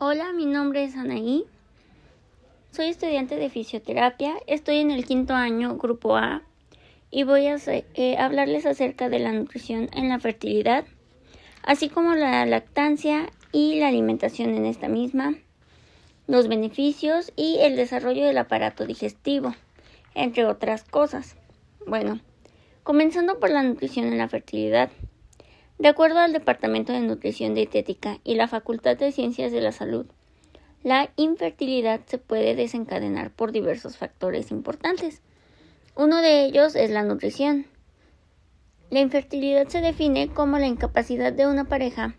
Hola, mi nombre es Anaí. Soy estudiante de fisioterapia. Estoy en el quinto año, grupo A, y voy a eh, hablarles acerca de la nutrición en la fertilidad, así como la lactancia y la alimentación en esta misma, los beneficios y el desarrollo del aparato digestivo, entre otras cosas. Bueno, comenzando por la nutrición en la fertilidad. De acuerdo al Departamento de Nutrición Dietética y la Facultad de Ciencias de la Salud, la infertilidad se puede desencadenar por diversos factores importantes. Uno de ellos es la nutrición. La infertilidad se define como la incapacidad de una pareja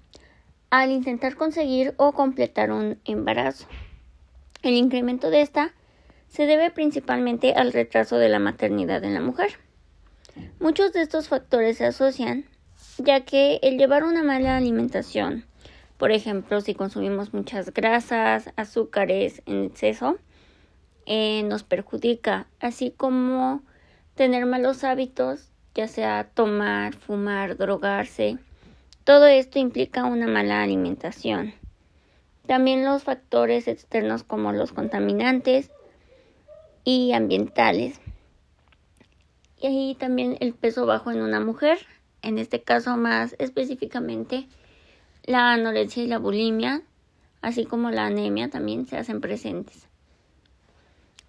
al intentar conseguir o completar un embarazo. El incremento de esta se debe principalmente al retraso de la maternidad en la mujer. Muchos de estos factores se asocian ya que el llevar una mala alimentación, por ejemplo, si consumimos muchas grasas, azúcares en exceso, eh, nos perjudica, así como tener malos hábitos, ya sea tomar, fumar, drogarse. Todo esto implica una mala alimentación. También los factores externos como los contaminantes y ambientales. Y también el peso bajo en una mujer en este caso más específicamente la anorexia y la bulimia, así como la anemia también se hacen presentes.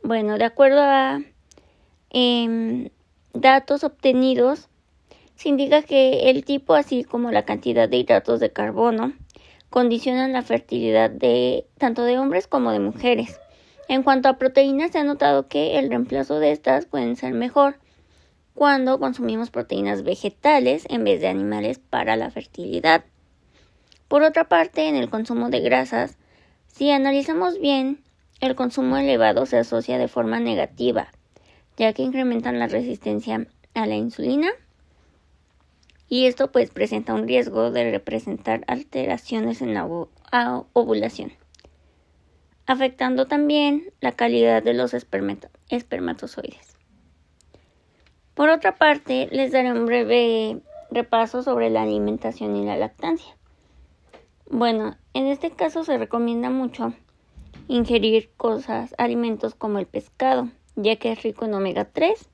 Bueno, de acuerdo a em, datos obtenidos, se indica que el tipo, así como la cantidad de hidratos de carbono, condicionan la fertilidad de tanto de hombres como de mujeres. En cuanto a proteínas, se ha notado que el reemplazo de estas pueden ser mejor cuando consumimos proteínas vegetales en vez de animales para la fertilidad. Por otra parte, en el consumo de grasas, si analizamos bien, el consumo elevado se asocia de forma negativa, ya que incrementan la resistencia a la insulina y esto pues presenta un riesgo de representar alteraciones en la ovulación, afectando también la calidad de los espermatozoides. Por otra parte, les daré un breve repaso sobre la alimentación y la lactancia. Bueno, en este caso se recomienda mucho ingerir cosas, alimentos como el pescado, ya que es rico en omega 3,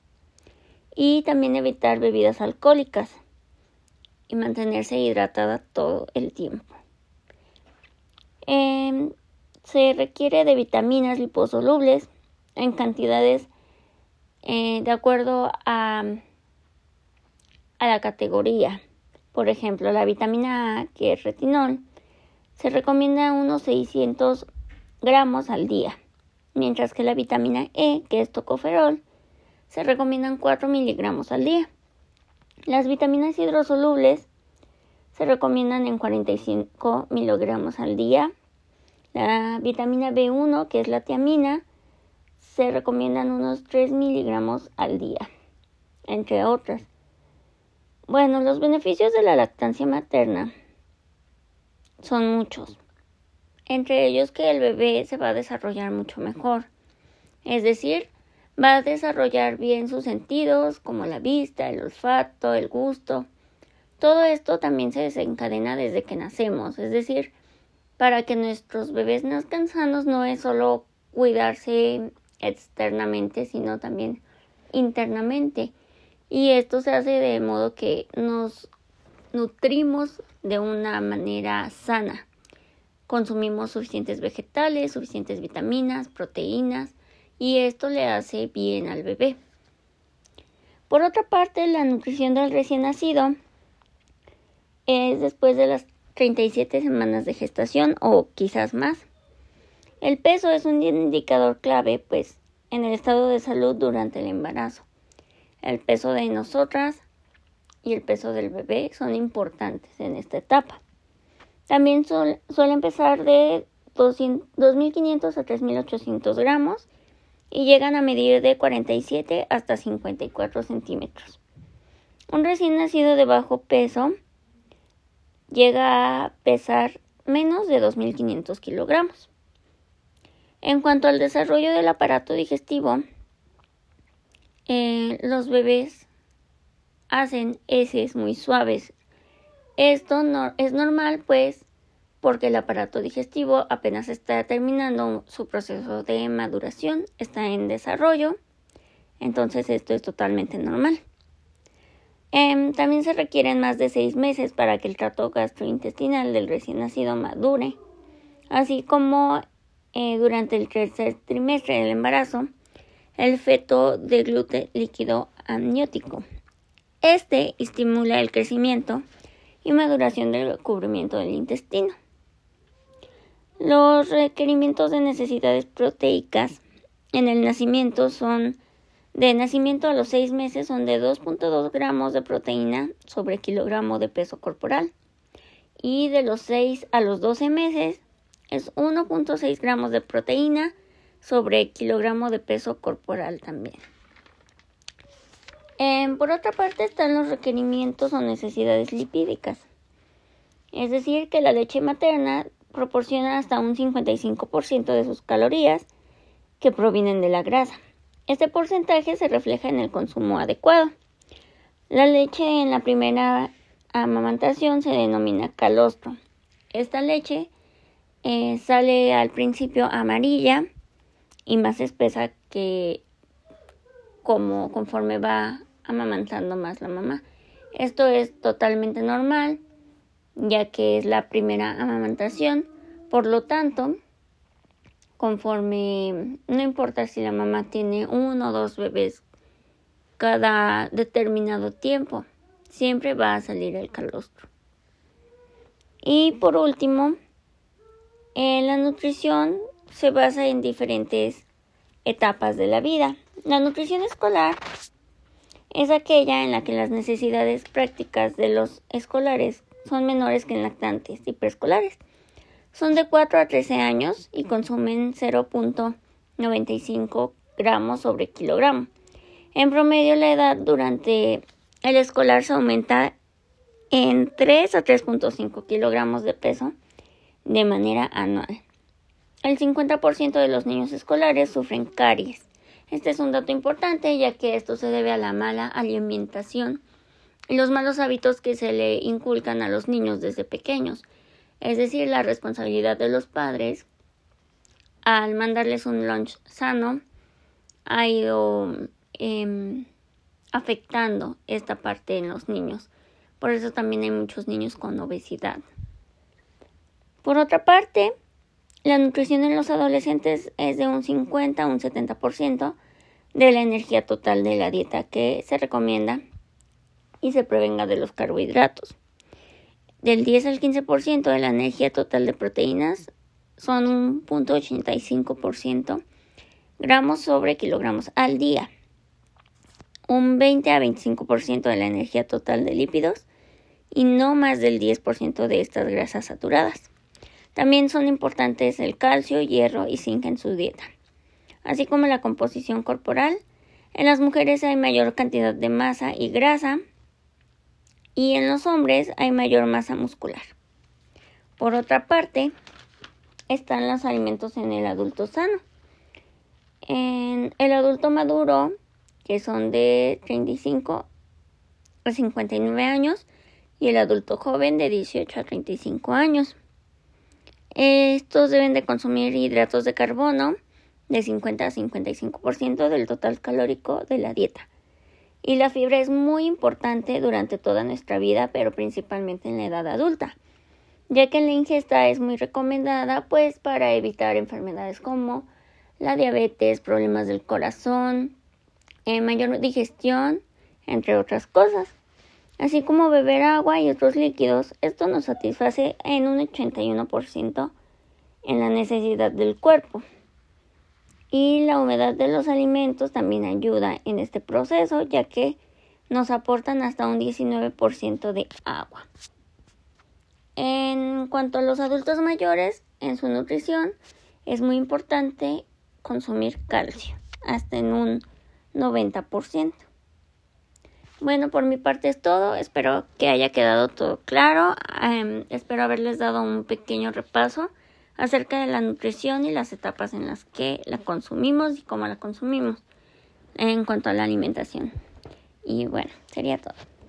y también evitar bebidas alcohólicas y mantenerse hidratada todo el tiempo. Em, se requiere de vitaminas liposolubles en cantidades eh, de acuerdo a, a la categoría. Por ejemplo, la vitamina A, que es retinol, se recomienda unos 600 gramos al día, mientras que la vitamina E, que es tocoferol, se recomiendan 4 miligramos al día. Las vitaminas hidrosolubles se recomiendan en 45 miligramos al día. La vitamina B1, que es la tiamina, se recomiendan unos 3 miligramos al día, entre otras. Bueno, los beneficios de la lactancia materna son muchos, entre ellos que el bebé se va a desarrollar mucho mejor, es decir, va a desarrollar bien sus sentidos como la vista, el olfato, el gusto. Todo esto también se desencadena desde que nacemos, es decir, para que nuestros bebés nazcan sanos no es solo cuidarse externamente, sino también internamente. Y esto se hace de modo que nos nutrimos de una manera sana. Consumimos suficientes vegetales, suficientes vitaminas, proteínas, y esto le hace bien al bebé. Por otra parte, la nutrición del recién nacido es después de las 37 semanas de gestación o quizás más. El peso es un indicador clave, pues, en el estado de salud durante el embarazo. El peso de nosotras y el peso del bebé son importantes en esta etapa. También suele empezar de 2.500 a 3.800 gramos y llegan a medir de 47 hasta 54 centímetros. Un recién nacido de bajo peso llega a pesar menos de 2.500 kilogramos. En cuanto al desarrollo del aparato digestivo, eh, los bebés hacen heces muy suaves. Esto no, es normal, pues porque el aparato digestivo apenas está terminando su proceso de maduración, está en desarrollo, entonces esto es totalmente normal. Em, también se requieren más de seis meses para que el trato gastrointestinal del recién nacido madure, así como eh, durante el tercer trimestre del embarazo, el feto de gluten líquido amniótico. Este estimula el crecimiento y maduración del cubrimiento del intestino. Los requerimientos de necesidades proteicas en el nacimiento son de nacimiento a los seis meses son de 2.2 gramos de proteína sobre kilogramo de peso corporal y de los 6 a los 12 meses es 1.6 gramos de proteína sobre kilogramo de peso corporal también. Em, por otra parte están los requerimientos o necesidades lipídicas, es decir, que la leche materna proporciona hasta un 55% de sus calorías que provienen de la grasa. Este porcentaje se refleja en el consumo adecuado. La leche en la primera amamantación se denomina calostro. Esta leche eh, sale al principio amarilla y más espesa que como conforme va amamantando más la mamá. Esto es totalmente normal ya que es la primera amamantación. Por lo tanto, conforme, no importa si la mamá tiene uno o dos bebés cada determinado tiempo, siempre va a salir el calostro. Y por último, en la nutrición se basa en diferentes etapas de la vida. La nutrición escolar es aquella en la que las necesidades prácticas de los escolares son menores que en lactantes y preescolares. Son de 4 a 13 años y consumen 0.95 gramos sobre kilogramo. En promedio, la edad durante el escolar se aumenta en 3 a 3.5 kilogramos de peso de manera anual. El 50% de los niños escolares sufren caries. Este es un dato importante ya que esto se debe a la mala alimentación y los malos hábitos que se le inculcan a los niños desde pequeños, es decir, la responsabilidad de los padres al mandarles un lunch sano ha ido em, afectando esta parte en los niños. Por eso también hay muchos niños con obesidad. Por otra parte, la nutrición en los adolescentes es de un 50 a un 70% de la energía total de la dieta que se recomienda y se prevenga de los carbohidratos. Del 10 al 15% de la energía total de proteínas son un punto 85% gramos sobre kilogramos al día. Un 20 a 25% de la energía total de lípidos y no más del 10% de estas grasas saturadas. También son importantes el calcio, hierro y zinc en su dieta, así como la composición corporal. En las mujeres hay mayor cantidad de masa y grasa, y en los hombres hay mayor masa muscular. Por otra parte, están los alimentos en el adulto sano. En el adulto maduro, que son de 35 a 59 años, y el adulto joven de 18 a 35 años. Estos deben de consumir hidratos de carbono de 50 a 55% del total calórico de la dieta y la fibra es muy importante durante toda nuestra vida, pero principalmente en la edad adulta, ya que la ingesta es muy recomendada pues para evitar enfermedades como la diabetes, problemas del corazón, eh, mayor digestión, entre otras cosas. Así como beber agua y otros líquidos, esto nos satisface en un 81% en la necesidad del cuerpo y la humedad de los alimentos también ayuda en este proceso ya que nos aportan hasta un 19% de agua. En cuanto a los adultos mayores, en su nutrición es muy importante consumir calcio, hasta en un 90%. Bueno, por mi parte es todo. Espero que haya quedado todo claro. Em, espero haberles dado un pequeño repaso acerca de la nutrición y las etapas en las que la consumimos y cómo la consumimos en cuanto a la alimentación. Y bueno, sería todo.